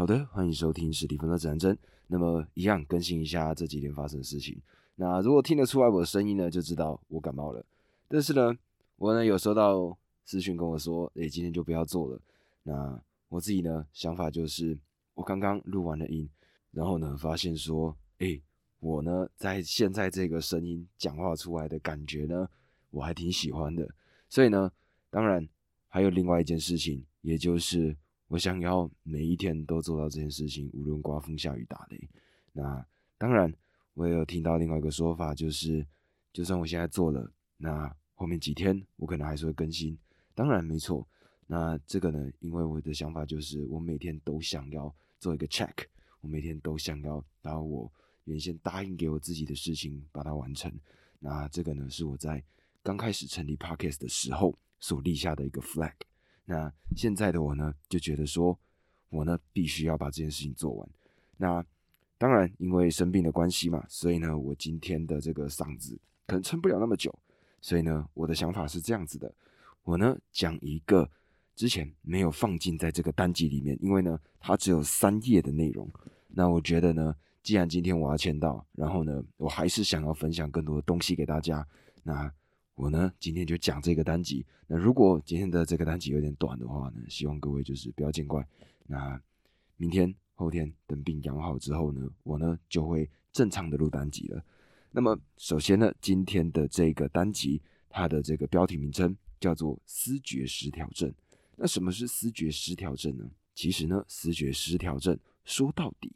好的，欢迎收听史蒂芬的指南针。那么，一样更新一下这几天发生的事情。那如果听得出来我的声音呢，就知道我感冒了。但是呢，我呢有收到私讯跟我说，诶，今天就不要做了。那我自己呢想法就是，我刚刚录完了音，然后呢发现说，诶，我呢在现在这个声音讲话出来的感觉呢，我还挺喜欢的。所以呢，当然还有另外一件事情，也就是。我想要每一天都做到这件事情，无论刮风下雨打雷。那当然，我也有听到另外一个说法，就是就算我现在做了，那后面几天我可能还是会更新。当然没错。那这个呢，因为我的想法就是，我每天都想要做一个 check，我每天都想要把我原先答应给我自己的事情把它完成。那这个呢，是我在刚开始成立 podcast 的时候所立下的一个 flag。那现在的我呢，就觉得说，我呢必须要把这件事情做完。那当然，因为生病的关系嘛，所以呢，我今天的这个嗓子可能撑不了那么久。所以呢，我的想法是这样子的：我呢讲一个之前没有放进在这个单集里面，因为呢它只有三页的内容。那我觉得呢，既然今天我要签到，然后呢，我还是想要分享更多的东西给大家。那我呢，今天就讲这个单集。那如果今天的这个单集有点短的话呢，希望各位就是不要见怪。那明天、后天等病养好之后呢，我呢就会正常的录单集了。那么首先呢，今天的这个单集，它的这个标题名称叫做思觉失调症。那什么是思觉失调症呢？其实呢，思觉失调症说到底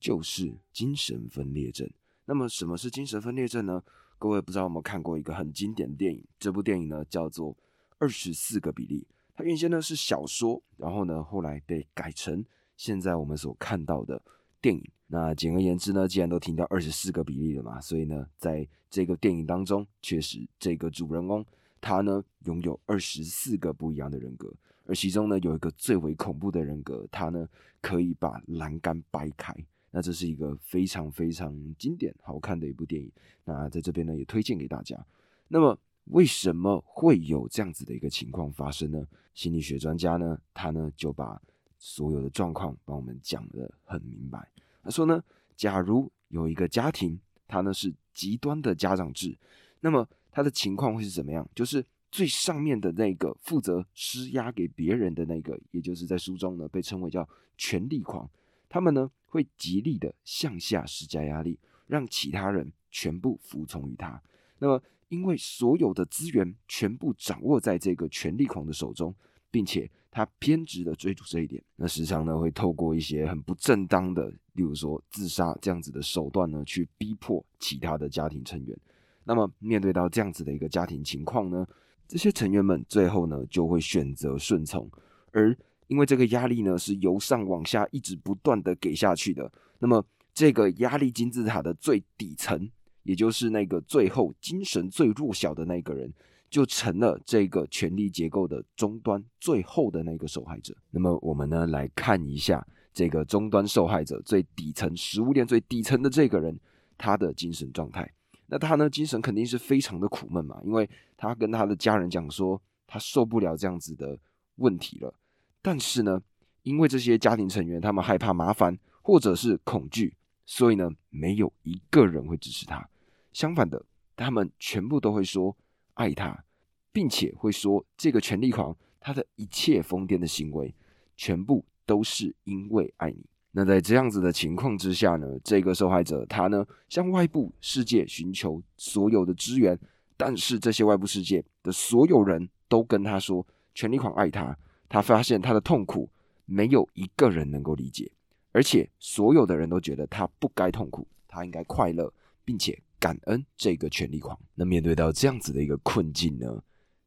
就是精神分裂症。那么什么是精神分裂症呢？各位不知道有没有看过一个很经典的电影？这部电影呢叫做《二十四个比例》。它原先呢是小说，然后呢后来被改成现在我们所看到的电影。那简而言之呢，既然都听到二十四个比例了嘛，所以呢，在这个电影当中，确实这个主人公他呢拥有二十四个不一样的人格，而其中呢有一个最为恐怖的人格，他呢可以把栏杆掰开。那这是一个非常非常经典、好看的一部电影。那在这边呢，也推荐给大家。那么，为什么会有这样子的一个情况发生呢？心理学专家呢，他呢就把所有的状况帮我们讲得很明白。他说呢，假如有一个家庭，他呢是极端的家长制，那么他的情况会是怎么样？就是最上面的那个负责施压给别人的那个，也就是在书中呢被称为叫权力狂。他们呢会极力的向下施加压力，让其他人全部服从于他。那么，因为所有的资源全部掌握在这个权力狂的手中，并且他偏执的追逐这一点，那时常呢会透过一些很不正当的，例如说自杀这样子的手段呢，去逼迫其他的家庭成员。那么，面对到这样子的一个家庭情况呢，这些成员们最后呢就会选择顺从，而。因为这个压力呢是由上往下一直不断的给下去的，那么这个压力金字塔的最底层，也就是那个最后精神最弱小的那个人，就成了这个权力结构的终端最后的那个受害者。那么我们呢来看一下这个终端受害者最底层食物链最底层的这个人，他的精神状态。那他呢精神肯定是非常的苦闷嘛，因为他跟他的家人讲说，他受不了这样子的问题了。但是呢，因为这些家庭成员他们害怕麻烦或者是恐惧，所以呢，没有一个人会支持他。相反的，他们全部都会说爱他，并且会说这个权力狂他的一切疯癫的行为，全部都是因为爱你。那在这样子的情况之下呢，这个受害者他呢向外部世界寻求所有的资源，但是这些外部世界的所有人都跟他说权力狂爱他。他发现他的痛苦没有一个人能够理解，而且所有的人都觉得他不该痛苦，他应该快乐，并且感恩这个权力狂。那面对到这样子的一个困境呢，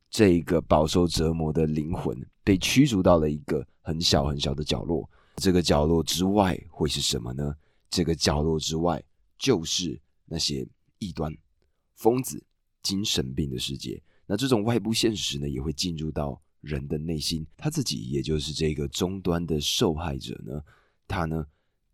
这一个饱受折磨的灵魂被驱逐到了一个很小很小的角落。这个角落之外会是什么呢？这个角落之外就是那些异端、疯子、精神病的世界。那这种外部现实呢，也会进入到。人的内心，他自己也就是这个终端的受害者呢，他呢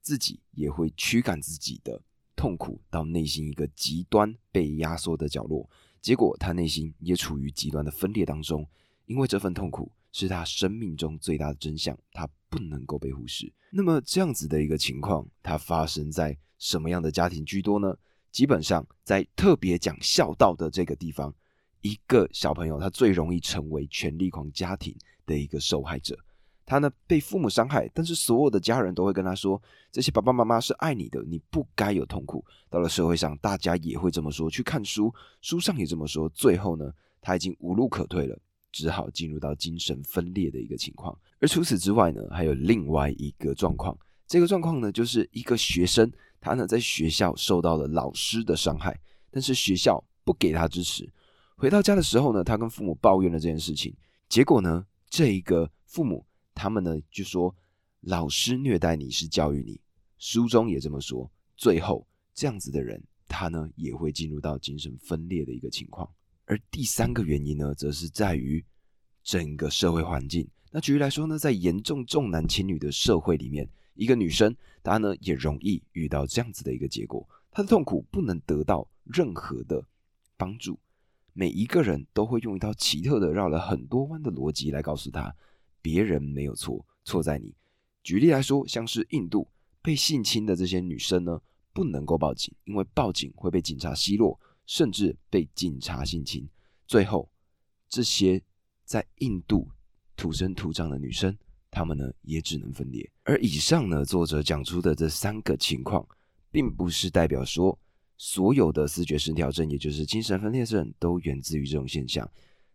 自己也会驱赶自己的痛苦到内心一个极端被压缩的角落，结果他内心也处于极端的分裂当中，因为这份痛苦是他生命中最大的真相，他不能够被忽视。那么这样子的一个情况，它发生在什么样的家庭居多呢？基本上在特别讲孝道的这个地方，一个小朋友他最容易成为权力狂家庭的一个受害者。他呢被父母伤害，但是所有的家人都会跟他说：“这些爸爸妈妈是爱你的，你不该有痛苦。”到了社会上，大家也会这么说。去看书，书上也这么说。最后呢，他已经无路可退了，只好进入到精神分裂的一个情况。而除此之外呢，还有另外一个状况。这个状况呢，就是一个学生，他呢在学校受到了老师的伤害，但是学校不给他支持。回到家的时候呢，他跟父母抱怨了这件事情。结果呢，这一个父母。他们呢就说老师虐待你是教育你，书中也这么说。最后这样子的人，他呢也会进入到精神分裂的一个情况。而第三个原因呢，则是在于整个社会环境。那举例来说呢，在严重重男轻女的社会里面，一个女生她呢也容易遇到这样子的一个结果，她的痛苦不能得到任何的帮助。每一个人都会用一套奇特的绕了很多弯的逻辑来告诉他。别人没有错，错在你。举例来说，像是印度被性侵的这些女生呢，不能够报警，因为报警会被警察奚落，甚至被警察性侵。最后，这些在印度土生土长的女生，她们呢也只能分裂。而以上呢，作者讲出的这三个情况，并不是代表说所有的思觉失调症，也就是精神分裂症，都源自于这种现象。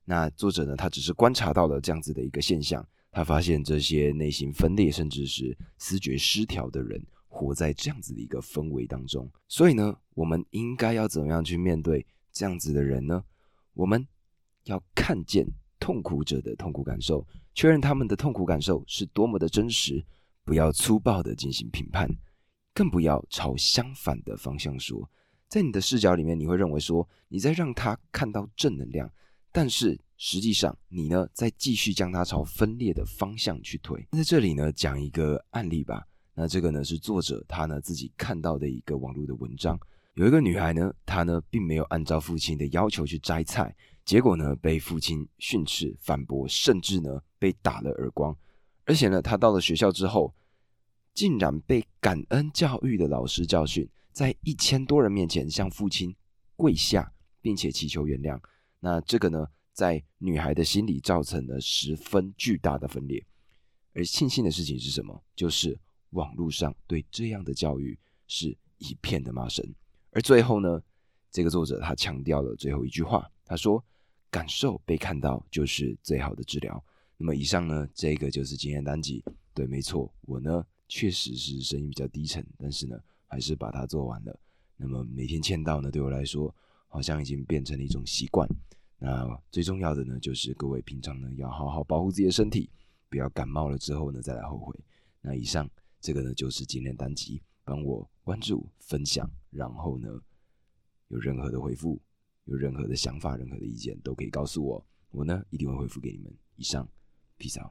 那作者呢，他只是观察到了这样子的一个现象。他发现这些内心分裂，甚至是思觉失调的人，活在这样子的一个氛围当中。所以呢，我们应该要怎么样去面对这样子的人呢？我们要看见痛苦者的痛苦感受，确认他们的痛苦感受是多么的真实，不要粗暴的进行评判，更不要朝相反的方向说。在你的视角里面，你会认为说你在让他看到正能量，但是。实际上，你呢在继续将他朝分裂的方向去推。在这里呢，讲一个案例吧。那这个呢是作者他呢自己看到的一个网络的文章。有一个女孩呢，她呢并没有按照父亲的要求去摘菜，结果呢被父亲训斥、反驳，甚至呢被打了耳光。而且呢，她到了学校之后，竟然被感恩教育的老师教训，在一千多人面前向父亲跪下，并且祈求原谅。那这个呢？在女孩的心里造成了十分巨大的分裂，而庆幸的事情是什么？就是网络上对这样的教育是一片的骂声。而最后呢，这个作者他强调了最后一句话，他说：“感受被看到就是最好的治疗。”那么以上呢，这个就是经验单集。对，没错，我呢确实是声音比较低沉，但是呢还是把它做完了。那么每天签到呢，对我来说好像已经变成了一种习惯。那最重要的呢，就是各位平常呢要好好保护自己的身体，不要感冒了之后呢再来后悔。那以上这个呢就是今天单集，帮我关注分享，然后呢有任何的回复，有任何的想法、任何的意见都可以告诉我，我呢一定会回复给你们。以上，Peter。